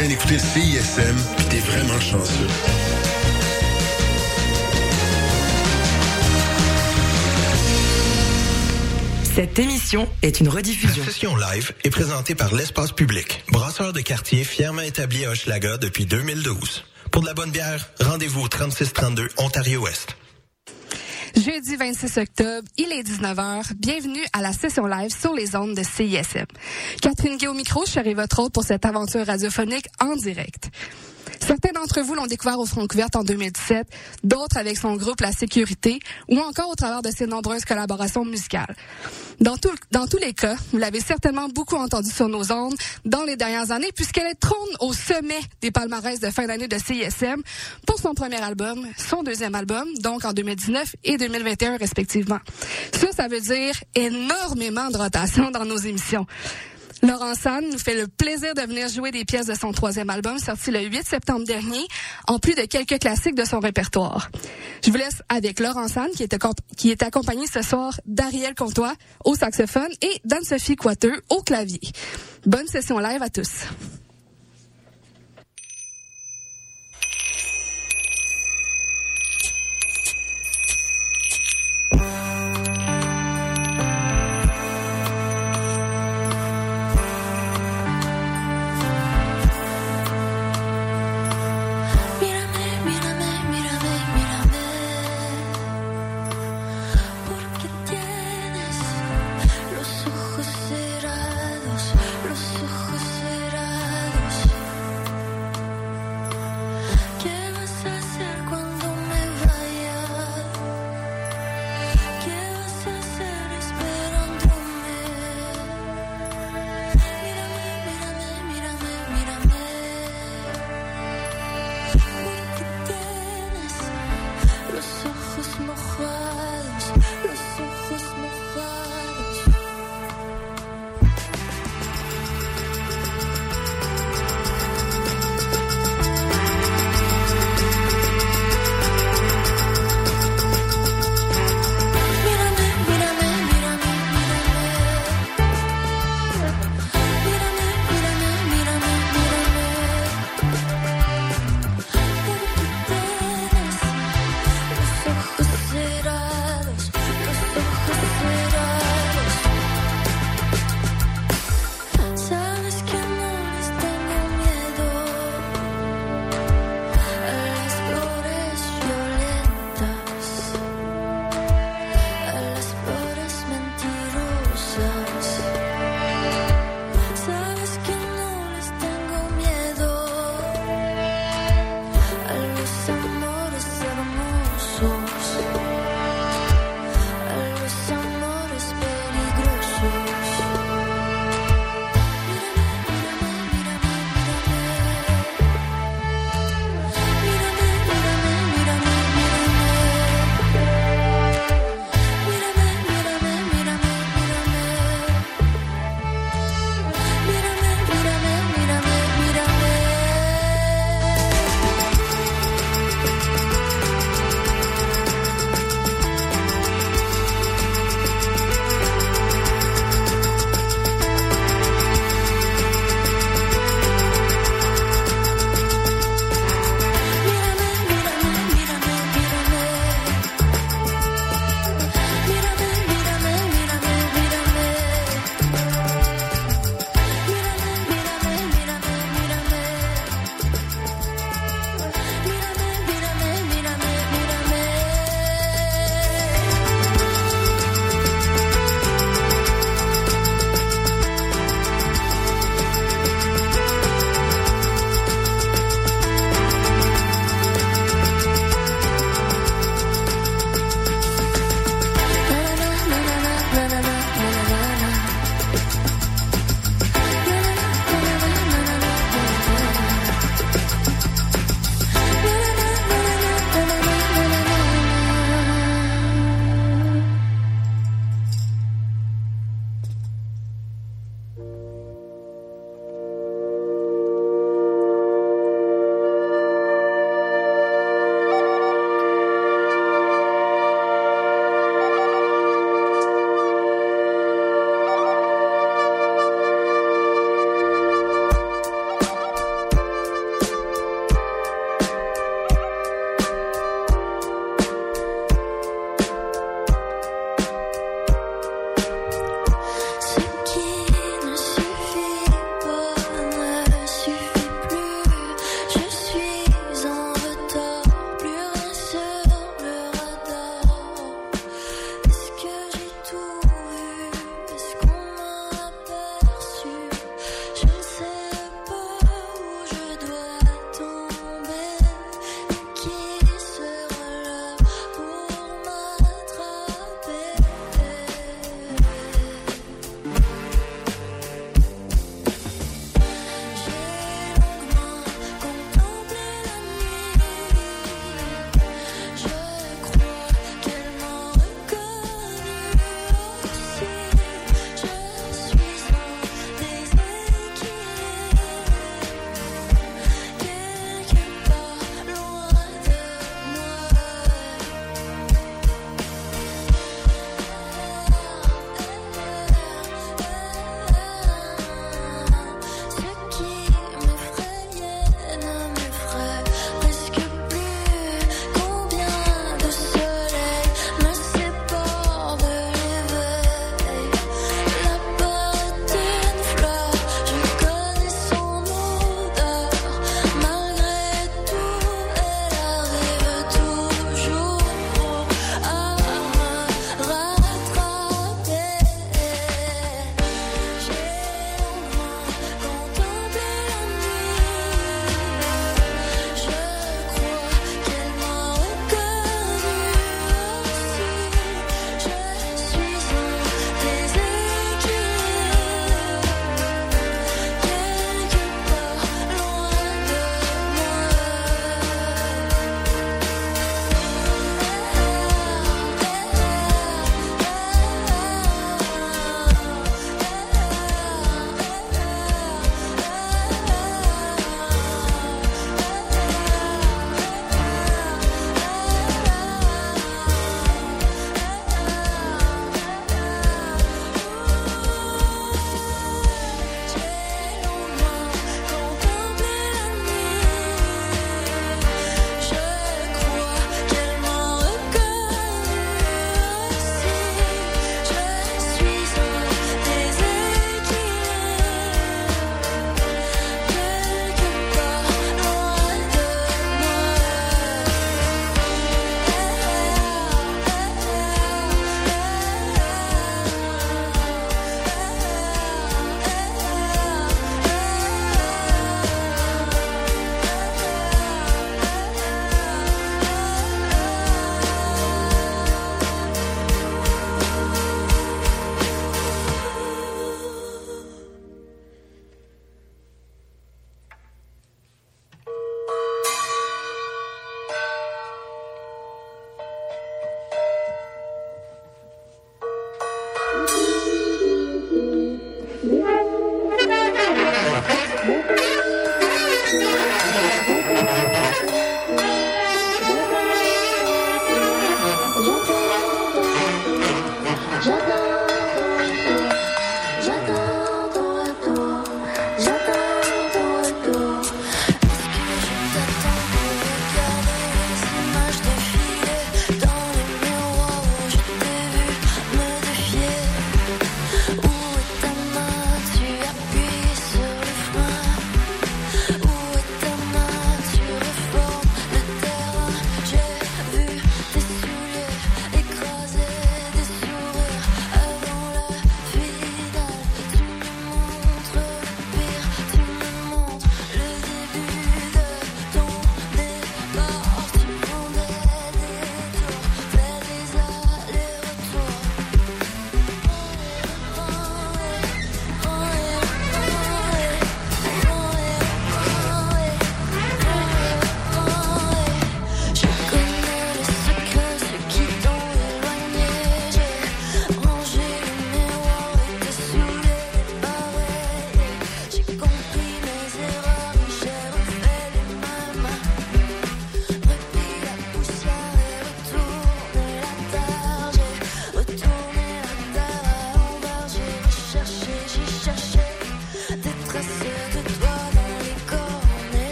train d'écouter CISM, puis t'es vraiment chanceux. Cette émission est une rediffusion. La session live est présentée par l'Espace Public, brasseur de quartier fièrement établi à Hochelaga depuis 2012. Pour de la bonne bière, rendez-vous au 3632 Ontario-Ouest. Jeudi 26 octobre, il est 19h. Bienvenue à la session live sur les ondes de CISM. Catherine au micro, je serai votre hôte pour cette aventure radiophonique en direct. Certains d'entre vous l'ont découvert au Francouverte en 2017, d'autres avec son groupe La Sécurité ou encore au travers de ses nombreuses collaborations musicales. Dans, dans tous les cas, vous l'avez certainement beaucoup entendu sur nos ondes dans les dernières années puisqu'elle trône au sommet des palmarès de fin d'année de CISM pour son premier album, son deuxième album, donc en 2019 et 2021 respectivement. Ça, ça veut dire énormément de rotation dans nos émissions. Laurent San nous fait le plaisir de venir jouer des pièces de son troisième album sorti le 8 septembre dernier, en plus de quelques classiques de son répertoire. Je vous laisse avec Laurent San qui est, qui est accompagné ce soir d'Ariel Comtois au saxophone et d'Anne-Sophie Coiteux au clavier. Bonne session live à tous.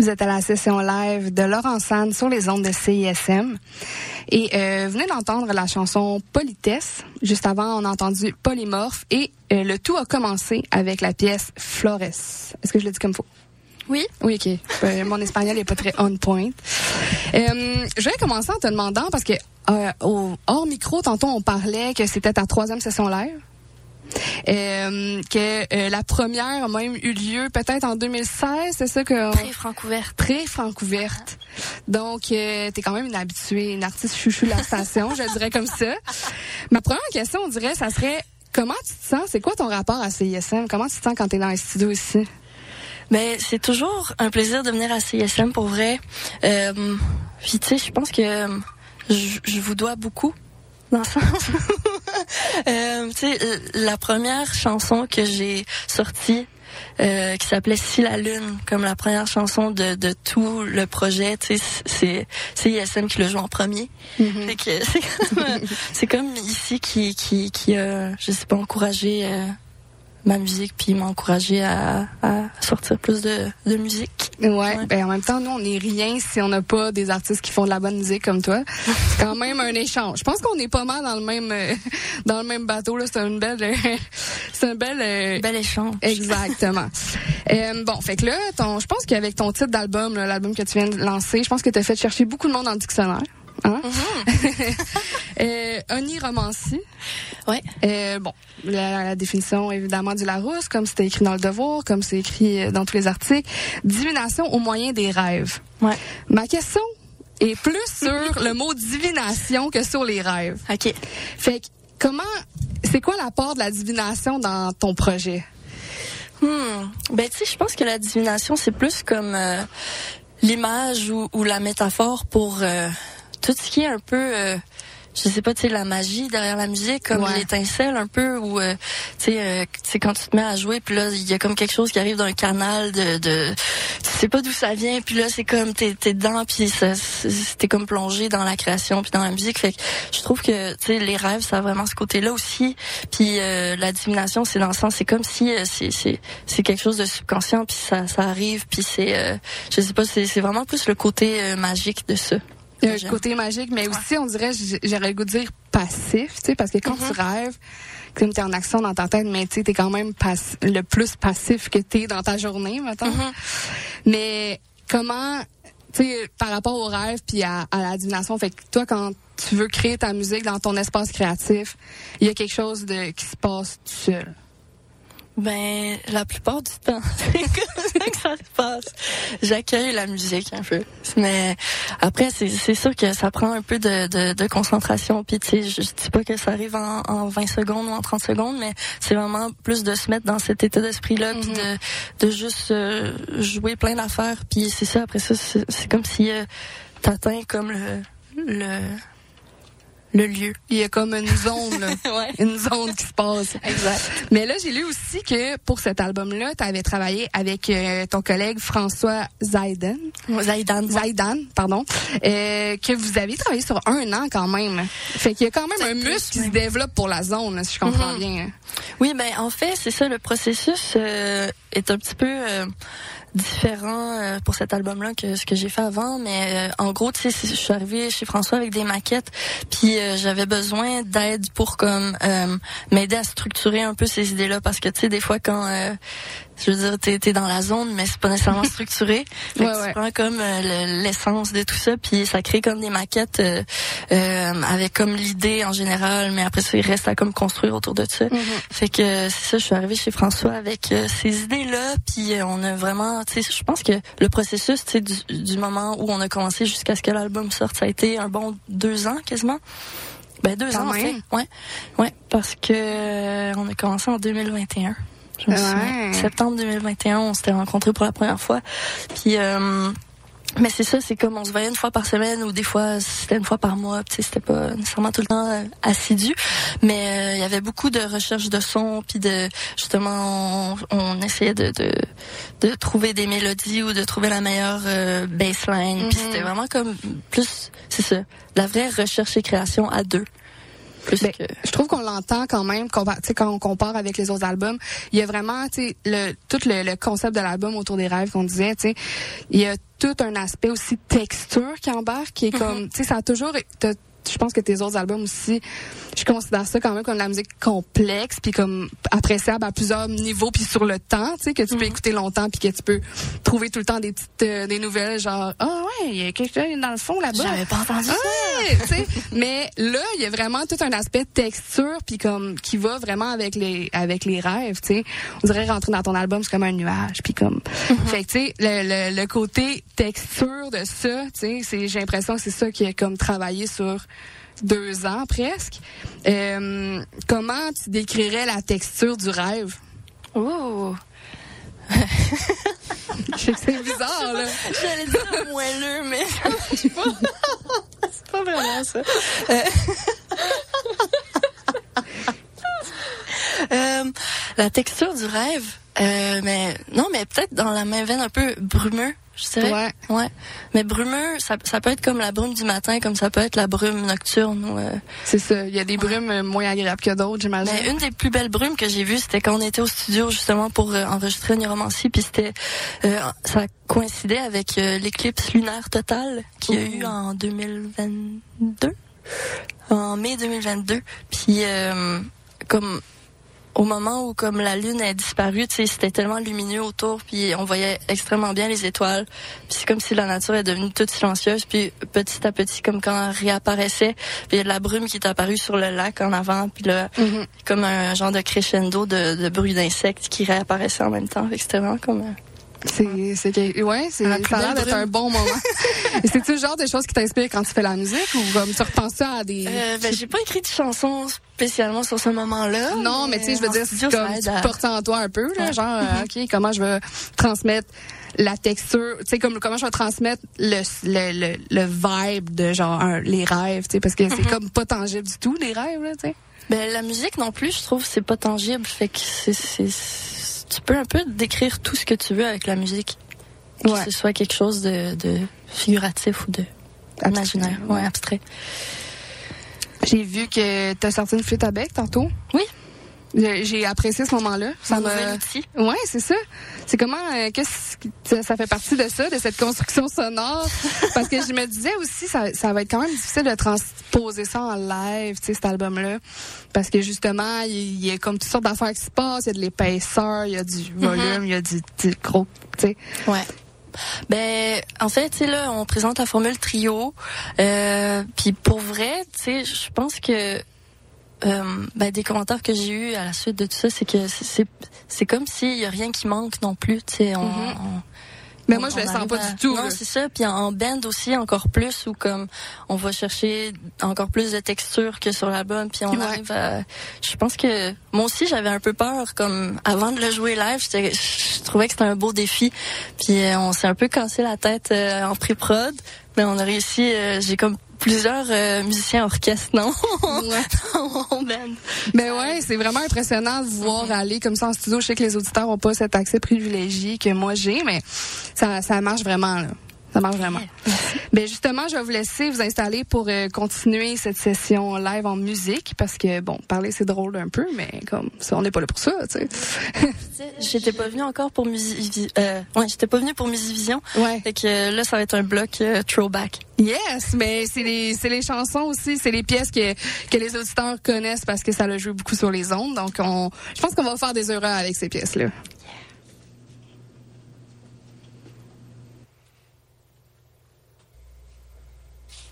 Vous êtes à la session live de Laurent Sand sur les ondes de CISM. Et euh, vous venez d'entendre la chanson Politesse. Juste avant, on a entendu Polymorphe. Et euh, le tout a commencé avec la pièce Flores. Est-ce que je l'ai dit comme faut? Oui. Oui, OK. Euh, mon espagnol n'est pas très on point. Euh, je vais commencer en te demandant, parce que euh, au, hors micro, tantôt, on parlait que c'était ta troisième session live. Euh, que euh, la première a même eu lieu peut-être en 2016, c'est ça que... Pré-Francouverte. Pré-Francouverte. Donc, euh, t'es quand même une habituée, une artiste chouchou de la station, je dirais comme ça. Ma première question, on dirait, ça serait, comment tu te sens? C'est quoi ton rapport à CISM? Comment tu te sens quand t'es dans les studios ici? Ben, c'est toujours un plaisir de venir à CISM pour vrai. Euh, puis, tu sais, je pense que je, je vous dois beaucoup dans le sens. Euh, euh, la première chanson que j'ai sortie, euh, qui s'appelait Si la lune, comme la première chanson de, de tout le projet, tu sais, c'est c'est ISM qui le joue en premier. Que c'est comme, ici qui qui qui a, je sais pas, encouragé euh, ma musique puis m'a encouragé à, à sortir plus de, de musique. Ouais. Ouais. Ben, en même temps, nous, on n'est rien si on n'a pas des artistes qui font de la bonne musique comme toi. C'est quand même un échange. Je pense qu'on est pas mal dans le même, euh, dans le même bateau, là. C'est une belle, euh, c'est une belle, euh, Bel échange. Exactement. Euh, bon, fait que là, ton, je pense qu'avec ton titre d'album, là, l'album que tu viens de lancer, je pense que tu as fait chercher beaucoup de monde dans le dictionnaire. Hein? Ouais. Euh, bon, la, la définition évidemment du Larousse, comme c'était écrit dans le Devoir, comme c'est écrit euh, dans tous les articles. Divination au moyen des rêves. Ouais. Ma question est plus sur le mot divination que sur les rêves. OK. Fait que comment, c'est quoi l'apport de la divination dans ton projet? Hmm. Ben, tu sais, je pense que la divination, c'est plus comme euh, l'image ou, ou la métaphore pour euh, tout ce qui est un peu, euh, je sais pas, tu sais, la magie derrière la musique, comme Ouais. l'étincelle un peu, ou euh, tu sais, euh, tu sais, quand tu te mets à jouer, puis là, il y a comme quelque chose qui arrive d'un canal de, de, tu sais pas d'où ça vient, puis là, c'est comme t'es t'es dedans, puis t'es comme plongé dans la création, puis dans la musique. Fait que je trouve que tu sais, les rêves, ça a vraiment ce côté-là aussi. Puis euh, la divination, c'est dans le sens, c'est comme si euh, c'est c'est c'est quelque chose de subconscient, puis ça ça arrive, puis c'est, euh, je sais pas, c'est c'est vraiment plus le côté magique de ça. Il y a un côté magique, mais aussi, on dirait, j'aurais le goût de dire passif, tu sais, parce que quand tu rêves, comme t'es en action dans ta tête, mais tu sais, t'es quand même le plus passif que t'es dans ta journée, mettons. Mais comment, tu sais, par rapport au rêve puis à, à la divination, fait que toi, quand tu veux créer ta musique dans ton espace créatif, il y a quelque chose de qui se passe tout seul. Ben, la plupart du temps, c'est comme ça que ça se passe. J'accueille la musique un peu. Mais après, c'est c'est sûr que ça prend un peu de, de, de concentration. Puis, tu sais, je, je dis pas que ça arrive en, en 20 secondes ou en 30 secondes, mais c'est vraiment plus de se mettre dans cet état d'esprit-là, puis de, de juste euh, jouer plein d'affaires. Puis c'est ça, après ça, c'est c'est comme si euh, t'atteins comme le, le, le lieu. Il y a comme une zone, là. Ouais. Une zone qui se passe. Exact. Mais là, j'ai lu aussi que pour cet album-là, tu avais travaillé avec euh, ton collègue François Zaidan. Zaidan. Zaidan, pardon, euh, que vous avez travaillé sur un an quand même. Fait qu'il y a quand même un muscle qui se développe pour la zone, là, si je comprends Mhm. bien. Oui, ben en fait, c'est ça, le processus euh, est un petit peu euh, différent euh, pour cet album-là que ce que j'ai fait avant, mais euh, en gros, tu sais, je suis arrivée chez François avec des maquettes, puis euh, j'avais besoin d'aide pour comme m'aider à structurer un peu ces idées-là, parce que tu sais, des fois quand je veux dire, t'es es dans la zone, mais c'est pas nécessairement structuré. Fait que Ouais, tu ouais. prends comme euh, le- l'essence de tout ça, puis ça crée comme des maquettes euh, euh, avec comme l'idée en général, mais après ça, il reste à comme construire autour de ça. Fait que euh, c'est ça, je suis arrivée chez François avec euh, ces idées-là, puis on a vraiment, tu sais, je pense que le processus, tu sais, du, du moment où on a commencé jusqu'à ce que l'album sorte, ça a été un bon deux ans quasiment. Ben deux Quand ans en même. fait, ouais, ouais, parce que on a commencé en 2021. Je me Ouais. souviens. Septembre 2021, on s'était rencontrés pour la première fois. Puis euh, mais c'est ça, c'est comme on se voyait une fois par semaine ou des fois c'était une fois par mois. Tu sais, c'était pas nécessairement tout le temps euh, assidu, mais euh, il y avait beaucoup de recherches de son, puis de justement on, on essayait de, de de trouver des mélodies ou de trouver la meilleure euh, baseline. Puis Mhm. c'était vraiment comme plus, c'est ça, la vraie recherche et création à deux. Plus Ben, que... Je trouve qu'on l'entend quand même, compa- tu sais, quand on compare avec les autres albums. Il y a vraiment, tu sais, le, tout le, le concept de l'album autour des rêves qu'on disait, tu sais, il y a tout un aspect aussi texture qui embarque, qui est comme, tu sais, ça a toujours, je pense que tes autres albums aussi, je considère ça quand même comme de la musique complexe, puis comme appréciable à plusieurs niveaux, puis sur le temps, tu sais, que tu peux écouter longtemps, puis que tu peux trouver tout le temps des petites, euh, des nouvelles, genre, ah ouais, il y a quelqu'un dans le fond là-bas. J'avais pas entendu ça. Ouais, mais là, il y a vraiment tout un aspect texture puis comme qui va vraiment avec les avec les rêves, tu sais. On dirait rentrer dans ton album, c'est comme un nuage puis comme fait que tu sais le, le, le côté texture de ça, tu sais, c'est j'ai l'impression que c'est ça qui est comme travaillé sur deux ans presque. Euh, comment tu décrirais la texture du rêve? Oh! Je sais que c'est bizarre là. J'allais dire moelleux, mais c'est pas, c'est pas vraiment ça. Euh, euh, la texture du rêve, euh, mais non, mais peut-être dans la main veine un peu brumeux, je dirais. Ouais. Ouais. Mais brumeux, ça, ça peut être comme la brume du matin, comme ça peut être la brume nocturne. Euh, C'est ça, il y a des brumes euh, moins agréables que d'autres, j'imagine. mais une des plus belles brumes que j'ai vues, c'était quand on était au studio justement pour euh, enregistrer Neuromancie, puis c'était euh, ça coïncidait avec l'éclipse lunaire totale qu'il y a eu en 2022, en mai 2022. Puis euh, comme au moment où comme la lune a disparu, tu sais, c'était tellement lumineux autour, puis on voyait extrêmement bien les étoiles. Puis c'est comme si la nature est devenue toute silencieuse, puis petit à petit, comme quand elle réapparaissait, puis il y a de la brume qui est apparue sur le lac en avant, puis là, Mhm. comme un genre de crescendo de, de bruit d'insectes qui réapparaissait en même temps. C'était vraiment comme... C'est, c'est, ouais, c'est, ça a l'air d'être un bon moment. C'est-tu le genre de choses qui t'inspirent quand tu fais la musique ou comme tu repenses ça à des... Euh, ben, j'ai pas écrit de chanson spécialement sur ce moment-là. non, mais tu sais, je veux dire, studio, c'est comme tu à- portes en toi un peu, là, Ouais. genre, euh, OK, comment je vais transmettre la texture, tu sais, comme comment je vais transmettre le, le, le, le vibe de genre un- les rêves, tu sais, parce que c'est comme pas tangible du tout, les rêves, là, tu sais. Ben, la musique non plus, je trouve, c'est pas tangible. Fait que c'est, c'est, c'est- tu peux un peu décrire tout ce que tu veux avec la musique? Que Ouais. ce soit quelque chose de, de figuratif ou de imaginaire, ouais, abstrait. J'ai vu que t'as sorti une flûte à bec tantôt. Oui. J'ai j'ai apprécié ce moment-là. Ça outil. Ouais, c'est ça. C'est comment euh, qu'est-ce qui- ça, fait partie de ça, de cette construction sonore? Parce que je me disais aussi ça, ça va être quand même difficile de transposer ça en live, tu sais cet album là parce que justement, il y, a comme toutes sortes d'affaires qui se passent, il y a de l'épaisseur, il y a du volume, il y a du, du gros, tu sais. Ouais. Ben, en fait, tu sais, là, on présente la formule trio. Euh, Puis pour vrai, tu sais, je pense que euh, ben, des commentaires que j'ai eus à la suite de tout ça, c'est que c'est- comme s'il y a rien qui manque non plus. Tu sais, on, on- Mais on- moi je le sens pas à- du tout. Non, c'est ça. Puis en, band aussi, encore plus, où comme on va chercher encore plus de texture que sur l'album. Puis on Ouais. arrive à... Je pense que moi aussi, j'avais un peu peur. Comme avant de le jouer live, je trouvais que c'était un beau défi. Puis euh, on s'est un peu cassé la tête euh, en pré-prod. Mais on a réussi. euh, J'ai comme plusieurs euh, musiciens orchestre, non? Ouais. en band. Mais ouais, c'est vraiment impressionnant de voir aller comme ça en studio. Je sais que les auditeurs ont pas cet accès privilégié que moi j'ai, mais ça, ça marche vraiment là. Ça marche vraiment. Ben justement, je vais vous laisser vous installer pour euh, continuer cette session live en musique parce que bon, parler c'est drôle un peu, mais comme ça, on n'est pas là pour ça, tu sais. J'étais pas venue encore pour Musivision. Euh, ouais, j'étais pas venue pour Musivision. Ouais. Fait que euh, là, ça va être un bloc euh, throwback. Yes, mais c'est les c'est les chansons aussi, c'est les pièces que que les auditeurs connaissent parce que ça le joue beaucoup sur les ondes. Donc on, je pense qu'on va faire des heureux avec ces pièces là.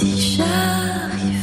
Si j'arrivais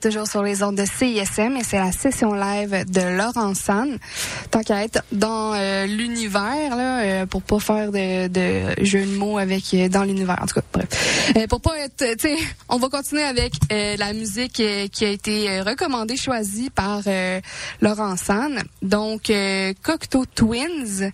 toujours sur les ondes de CISM et c'est la session live de Laurent San. Tant qu'à être dans euh, l'univers, là, euh, pour pas faire de, de jeu de mots avec euh, dans l'univers. En tout cas, bref. Euh, pour pas être, tu sais, on va continuer avec la musique qui a été recommandée, choisie par Laurent San. Donc, Cocteau Twins.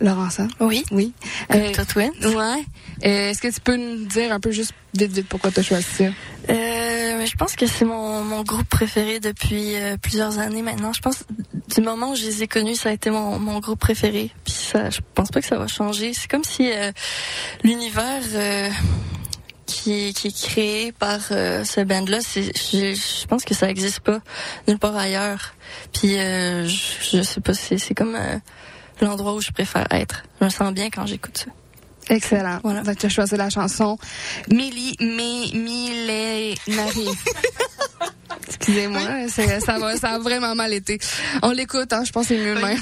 Laurent San. Oui. Oui. Cocteau Twins. Ouais. Euh, Est-ce que tu peux nous dire un peu juste vite vite pourquoi tu as choisi ça? Euh, je pense que c'est mon, mon groupe préféré depuis euh, plusieurs années maintenant. Je pense du moment où je les ai connus, ça a été mon, mon groupe préféré. Puis ça, je pense pas que ça va changer. C'est comme si euh, l'univers qui, qui est créé par ce band-là, je, je pense que ça existe pas nulle part ailleurs. Puis je, je sais pas, c'est, comme l'endroit où je préfère être. Je me sens bien quand j'écoute ça. Excellent. Voilà. Donc, tu as choisi la chanson Millie Mi Millenari. Excusez-moi, ça va, ça a vraiment mal été. On l'écoute, hein, je pense que c'est mieux même.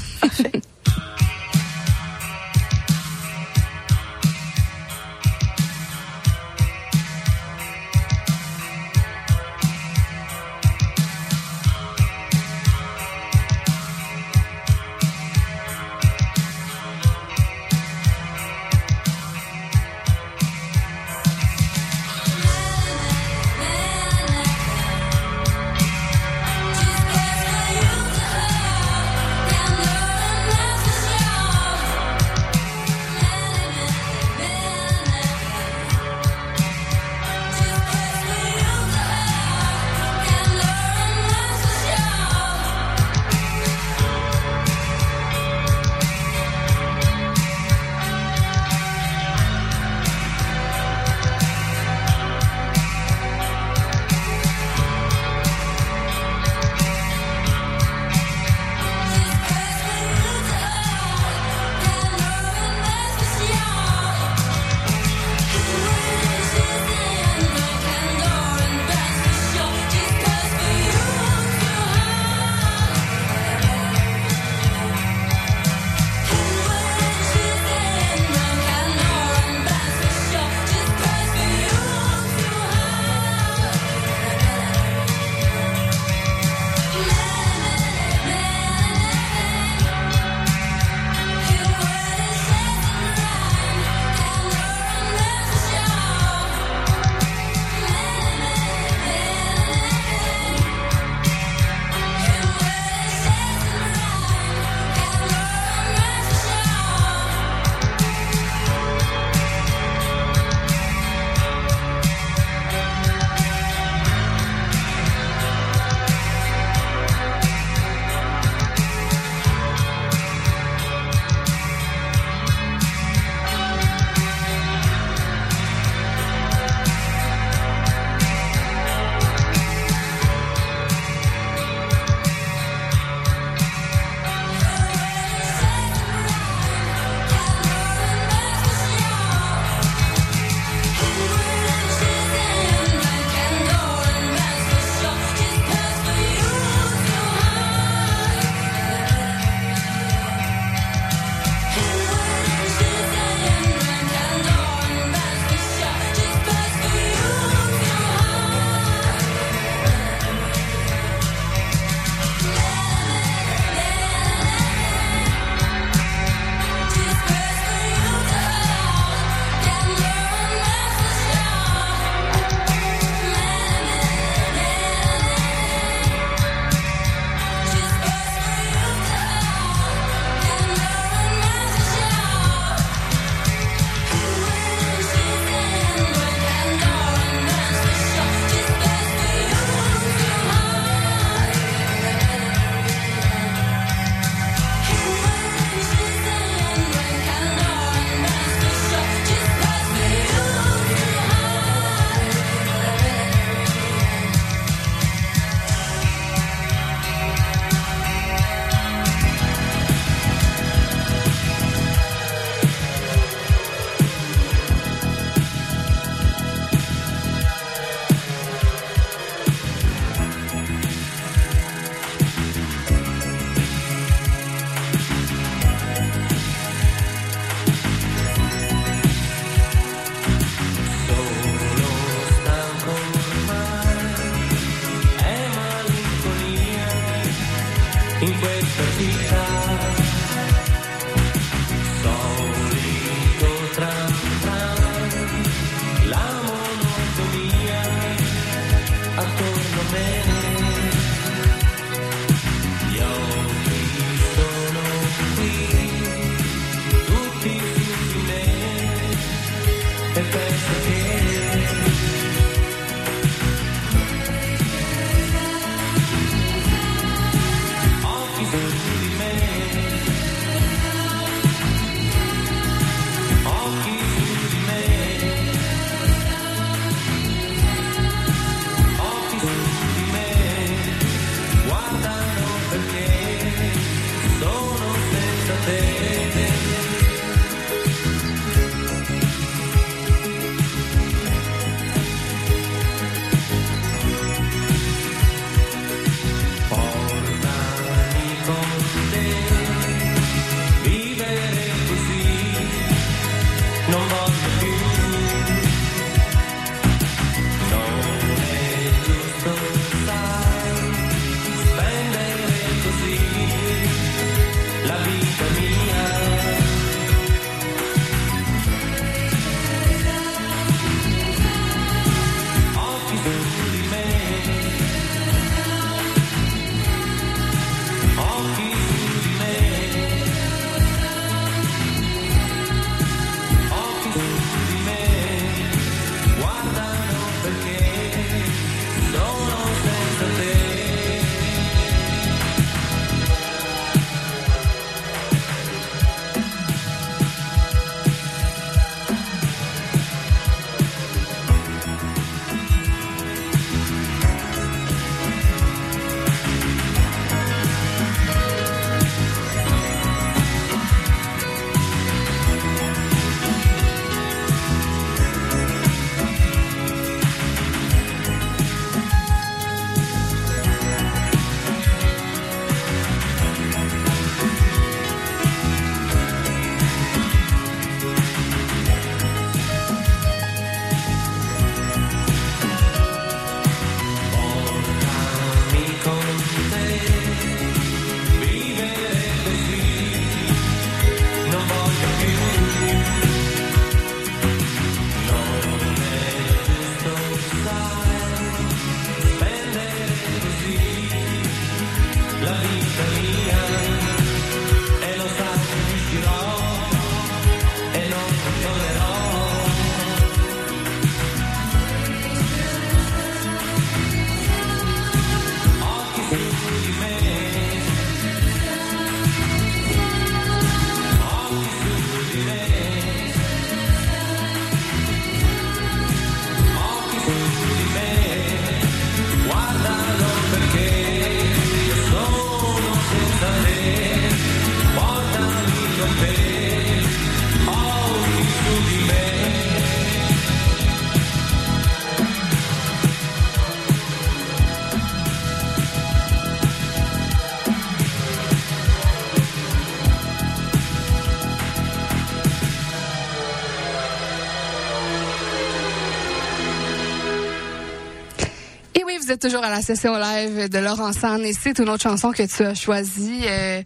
Êtes toujours à la session live de Laurent San et c'est une autre chanson que tu as choisie euh,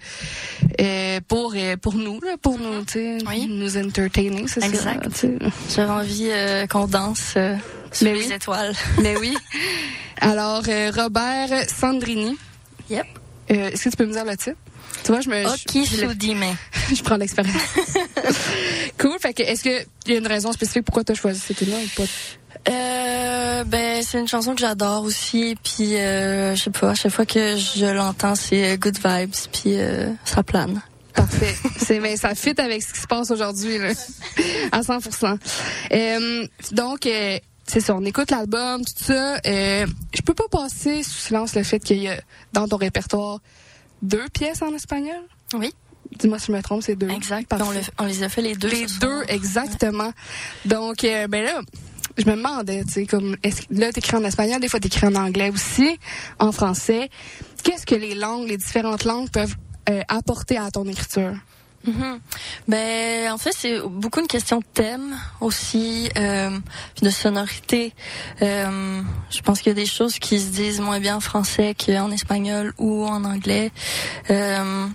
euh, pour euh, pour nous, là, pour nous, tu sais, Oui. nous entertainer, c'est. Exact. J'avais envie qu'on danse sous Mais les oui. étoiles. Mais oui. Alors euh, Robert Sandrini, Yep. est-ce que tu peux me dire le titre? Tu vois, je me je- Occhi je, di me. je prends l'expérience. cool. Fait que est-ce que il y a une raison spécifique pourquoi tu as choisi cette tune-là ou pas? Euh, ben c'est une chanson que j'adore aussi puis euh, je sais pas à chaque fois que je l'entends c'est euh, good vibes puis euh, ça plane Parfait. C'est mais ça fit avec ce qui se passe aujourd'hui là, à 100%. Euh, donc euh, c'est ça, on écoute l'album, tout ça. Euh, je peux pas passer sous silence le fait qu'il y a dans ton répertoire deux pièces en espagnol? oui Dis-moi si je me trompe, c'est deux. exact on, le- on les a fait les deux Les deux, soir. exactement. Donc, euh, ben là, je me demandais, tu sais, comme, est-ce là, t'écris en espagnol, des fois t'écris en anglais aussi, en français. Qu'est-ce que les langues, les différentes langues peuvent euh, apporter à ton écriture? Mhm. Ben, en fait, c'est beaucoup une question de thème aussi, euh, de sonorité. Euh, je pense qu'il y a des choses qui se disent moins bien en français qu'en espagnol ou en anglais. Euh,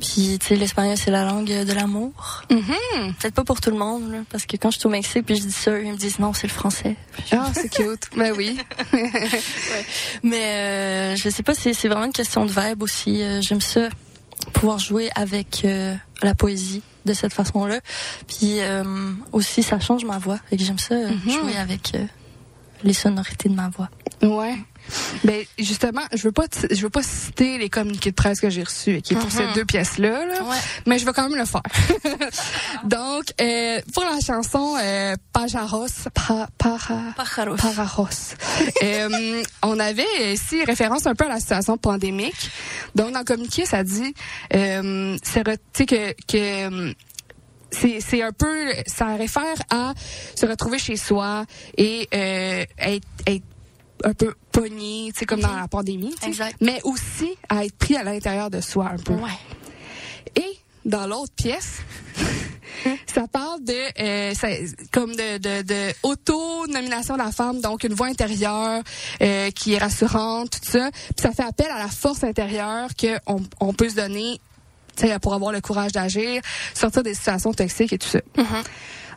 Puis, tu sais, l'espagnol, c'est la langue de l'amour. Mhm. Peut-être pas pour tout le monde, là, parce que quand je suis au Mexique, puis je dis ça, ils me disent non, c'est le français. Ah, c'est cute. ben oui. Mais euh, je sais pas, c'est c'est vraiment une question de vibe aussi. Euh, J'aime ça, pouvoir jouer avec euh, la poésie de cette façon-là. Puis euh, aussi, ça change ma voix. Et que j'aime ça, euh, Mhm. jouer avec euh, les sonorités de ma voix. Ouais. Ben justement, je veux pas je veux pas citer les communiqués de presse que j'ai reçus qui est pour Mhm. ces deux pièces là, Ouais. mais je vais quand même le faire. Donc euh, pour la chanson euh, Pajaros pa, para Pájaros. Pararos. Euh, on avait ici référence un peu à la situation pandémique. Donc dans le communiqué, ça dit euh, c'est que que c'est c'est un peu ça réfère à se retrouver chez soi et euh, être, être un peu pogné, tu sais comme dans la pandémie. Exact. mais aussi à être pris à l'intérieur de soi un peu. Ouais. Et dans l'autre pièce, ça parle de euh, ça- comme de, de, de auto-nomination de la femme, donc une voix intérieure euh, qui est rassurante, tout ça. Puis ça fait appel à la force intérieure que on, on peut se donner tu sais, pour avoir le courage d'agir, sortir des situations toxiques et tout ça.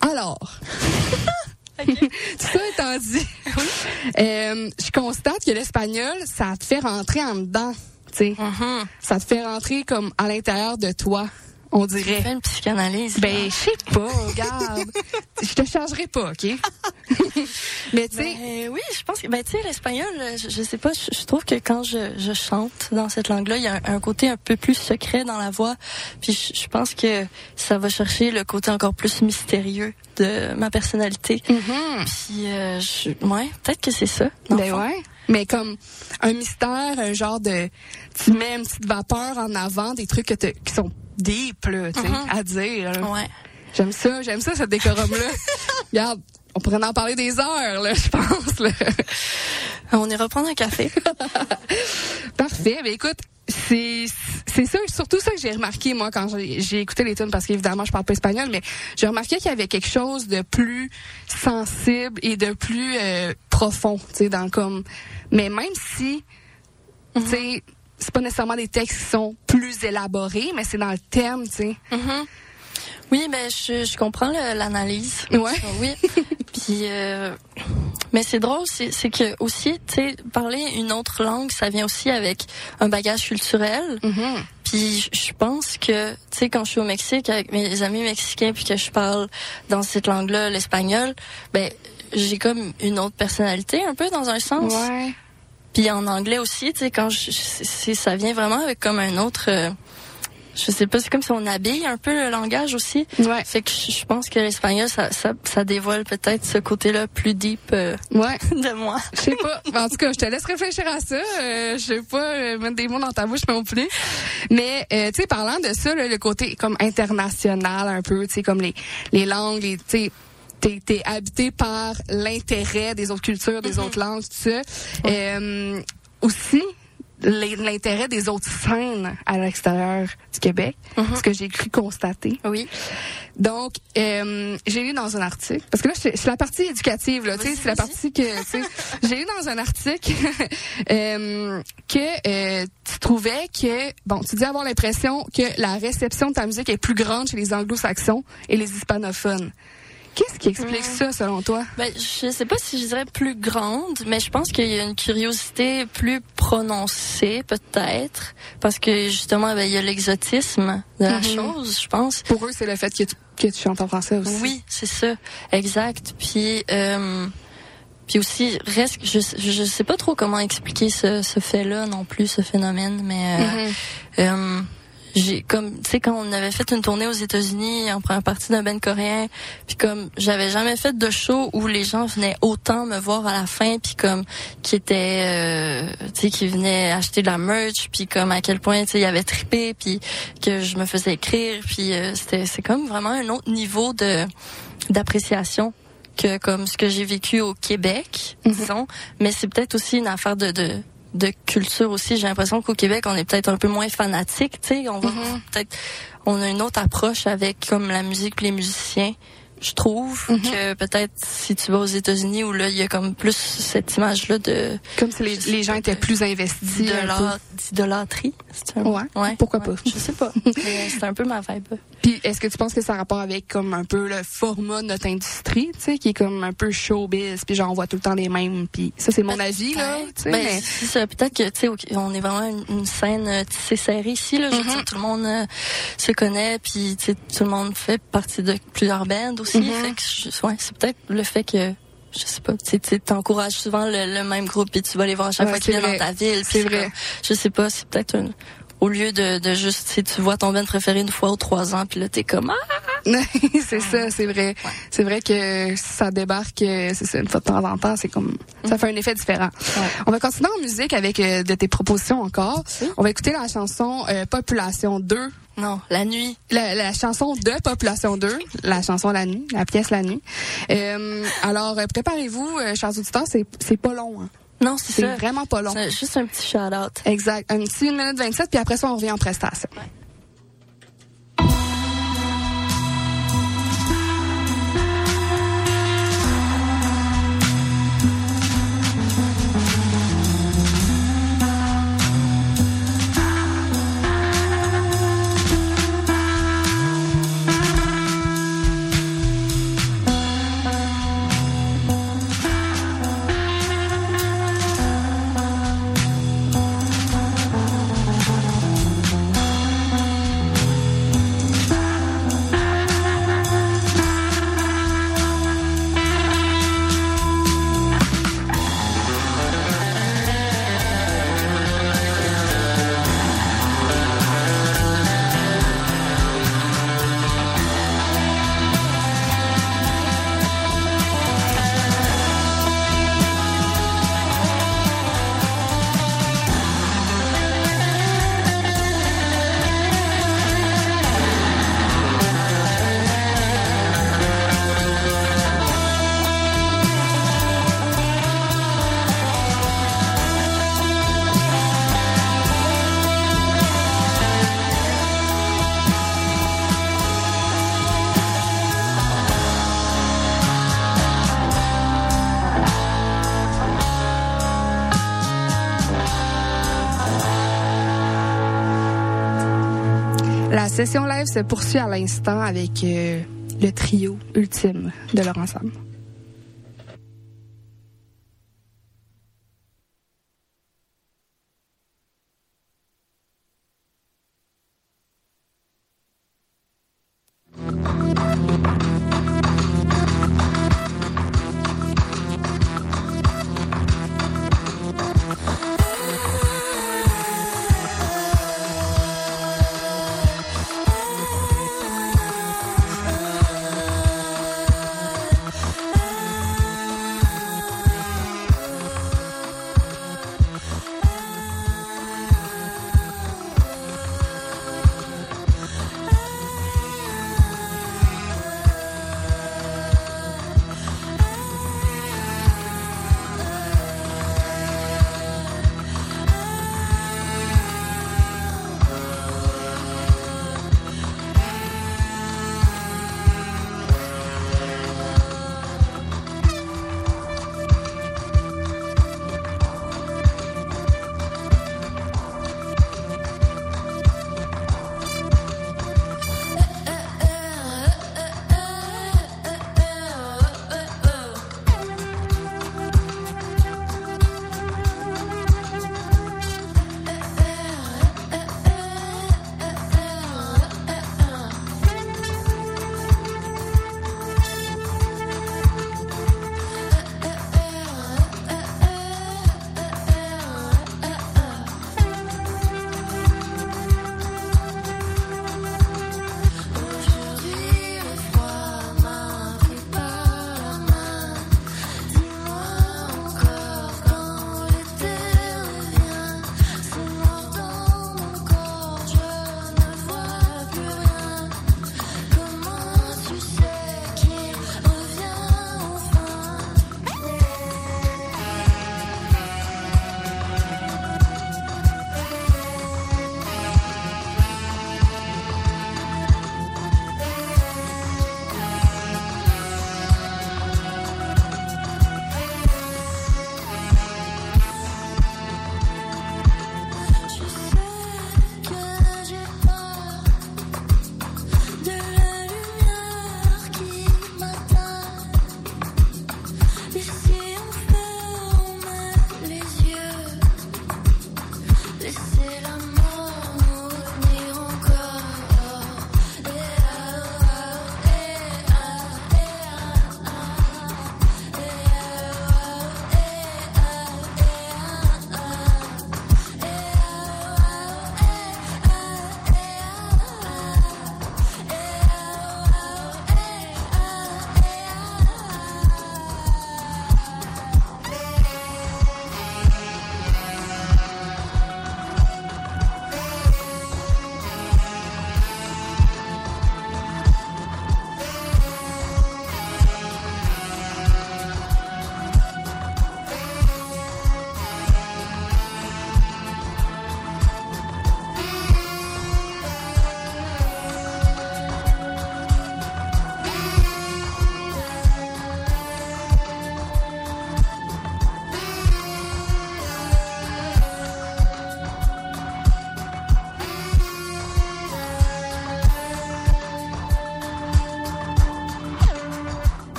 Alors, tout ça étant dit, euh, je constate que l'espagnol, ça te fait rentrer en dedans, tu sais. Mhm. Ça te fait rentrer comme à l'intérieur de toi, on dirait. fait une psychanalyse. Ben, je sais pas, regarde. Je te chargerai pas, OK? Mais tu sais, Ben, oui, je pense que ben tu sais l'espagnol, euh, je, je sais pas, je, je trouve que quand je, je chante dans cette langue-là, il y a un, un côté un peu plus secret dans la voix, puis je, je pense que ça va chercher le côté encore plus mystérieux de ma personnalité. mhm. Puis euh, je, ouais, peut-être que c'est ça. ben fond. ouais. Mais comme un mystère, un genre de... Tu mets une petite vapeur en avant, des trucs que qui sont deep, là, tu sais, Mhm. à dire. Ouais. J'aime ça, j'aime ça, ce décorum-là. Regarde, on pourrait en parler des heures, là, je pense. Là. On ira prendre un café. Parfait. Mais écoute, c'est c'est ça, surtout ça que j'ai remarqué moi quand j'ai écouté les tunes parce qu'évidemment je parle pas espagnol, mais j'ai remarqué qu'il y avait quelque chose de plus sensible et de plus euh, profond, tu sais, dans comme. Mais même si, tu sais, c'est pas nécessairement des textes qui sont plus élaborés, mais c'est dans le thème, tu sais. Mhm. Oui, ben je, je comprends l'analyse. Ouais. Oui. Puis, euh, mais c'est drôle, c'est que aussi, tu sais, parler une autre langue, ça vient aussi avec un bagage culturel. Mhm. Puis je- je pense que, tu sais, quand je suis au Mexique avec mes amis mexicains, puis que je parle dans cette langue-là, l'espagnol, ben j'ai comme une autre personnalité, un peu dans un sens. Ouais. Puis en anglais aussi, tu sais, quand je, ça vient vraiment avec comme un autre. euh, je sais pas, c'est comme si on habille un peu le langage aussi. Ouais. Fait que je, pense que l'espagnol, ça, ça, ça dévoile peut-être ce côté-là plus deep euh, Ouais. de moi. Je sais pas. En tout cas, je te laisse réfléchir à ça. Euh, je vais pas euh, mettre des mots dans ta bouche non plus. Mais euh, tu sais, parlant de ça, là, le côté comme international un peu, tu sais, comme les les langues, les, tu sais. T'es, t'es habité par l'intérêt des autres cultures, des autres langues, tout ça. Euh, aussi, l'intérêt des autres scènes à l'extérieur du Québec, ce que j'ai cru constater. Oui. Donc, euh, j'ai lu dans un article, parce que là, c'est la partie éducative, là, tu sais, c'est la partie que, tu sais, j'ai lu dans un article euh, que euh, tu trouvais que, bon, tu dis avoir l'impression que la réception de ta musique est plus grande chez les anglo-saxons et les hispanophones. Qu'est-ce qui explique ça, selon toi? Ben, je sais pas si je dirais plus grande, mais je pense qu'il y a une curiosité plus prononcée, peut-être, parce que justement, ben, il y a l'exotisme de la Mhm. chose, je pense. Pour eux, c'est le fait que tu, que tu chantes en français aussi. Oui, c'est ça, exact. Puis, euh, puis aussi, reste, je, je sais pas trop comment expliquer ce, ce fait-là non plus, ce phénomène, mais euh, Mhm. euh, j'ai comme, tu sais, quand on avait fait une tournée aux États-Unis en première partie d'un band coréen, puis comme j'avais jamais fait de show où les gens venaient autant me voir à la fin, puis comme qui étaient, euh, tu sais, qui venaient acheter de la merch, puis comme à quel point, tu sais, il y avait trippé, puis que je me faisais écrire, puis euh, c'était, c'est comme vraiment un autre niveau de d'appréciation que comme ce que j'ai vécu au Québec, disons, mais c'est peut-être aussi une affaire de, de de culture aussi. J'ai l'impression qu'au Québec, on est peut-être un peu moins fanatique, tu sais. On va peut-être, on a une autre approche avec comme la musique, les musiciens je trouve Mhm. que peut-être si tu vas aux États-Unis où là il y a comme plus cette image là de Comme si les, les gens étaient plus investis. d'idolâtrie. C'est un- Ouais, pourquoi pas. Je sais pas. Mais c'est un peu ma vibe. Puis est-ce que tu penses que ça a rapport avec comme un peu le format de notre industrie, tu sais, qui est comme un peu showbiz, puis genre on voit tout le temps les mêmes, puis ça c'est mon avis là. Ben, mais- c'est ça. Peut-être que tu sais, on est vraiment une, une scène euh, tissée serrée ici. Là, je veux Mhm. dire, tout le monde euh, se connaît, puis tu sais, tout le monde fait partie de plusieurs bands aussi. Mhm. Ouais, c'est peut-être le fait que je sais pas, tu t'encourages souvent le, le même groupe et tu vas les voir à chaque Ouais, fois qu'ils viennent dans ta ville. C'est vrai. comme- je sais pas, c'est peut-être un au lieu de, de juste, sais, tu vois ton band préféré une fois ou trois ans, puis là t'es comme ah, c'est ça, c'est vrai. C'est vrai que ça débarque, euh, c'est ça, une fois de temps en temps, c'est comme, ça fait un effet différent. On va continuer en musique avec euh, de tes propositions encore. On va écouter la chanson euh, Population 2. non, la nuit. La, la chanson de Population 2, la chanson La Nuit, la pièce La Nuit. Euh, alors, préparez-vous, chers auditeurs, c'est c'est pas long. Hein. Non, c'est C'est ça. vraiment pas long. C'est juste un petit shout out. Exact. Un petit 1 minute 27, puis après ça, on revient en prestation. La session live se poursuit à l'instant avec euh, le trio ultime de leur ensemble.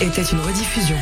Était une rediffusion.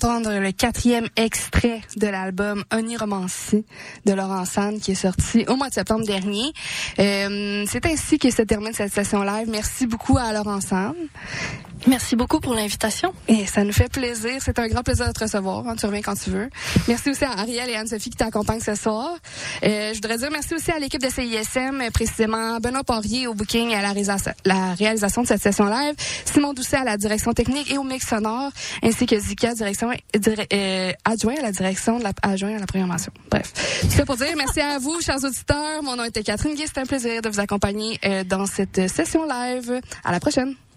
D'entendre le quatrième extrait de l'album Oniromancie de Laurent Sand qui est sorti au mois de septembre dernier. Euh, c'est ainsi que se termine cette session live. Merci beaucoup à Laurent Sand. Merci beaucoup pour l'invitation. Et ça nous fait plaisir. C'est un grand plaisir de te recevoir. hein. Tu reviens quand tu veux. Merci aussi à Ariel et Anne-Sophie qui t'accompagnent ce soir. Euh, je voudrais dire merci aussi à l'équipe de CISM, euh, précisément Benoît Poirier au booking et à la réalisation, de cette session live, Simon Doucet à la direction technique et au mix sonore, ainsi que Zika, direction, dire- euh, adjoint à la direction de la, adjoint à la programmation. Bref. Tout ça pour dire merci à vous, chers auditeurs. Mon nom était Catherine Guy. C'est un plaisir de vous accompagner euh, dans cette session live. À la prochaine.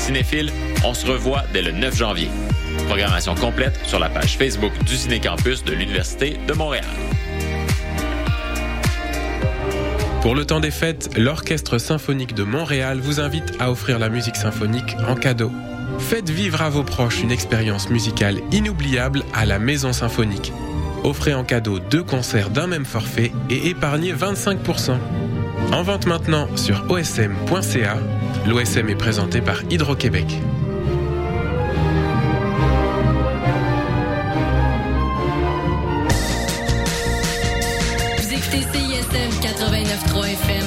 Cinéphile, on se revoit dès le 9 janvier. Programmation complète sur la page Facebook du Cinécampus de l'Université de Montréal. Pour le temps des fêtes, l'Orchestre symphonique de Montréal vous invite à offrir la musique symphonique en cadeau. Faites vivre à vos proches une expérience musicale inoubliable à la Maison Symphonique. Offrez en cadeau deux concerts d'un même forfait et épargnez 25%. En vente maintenant sur osm.ca. L'OSM est présenté par Hydro-Québec. Vous écoutez CISM 89.3 FM.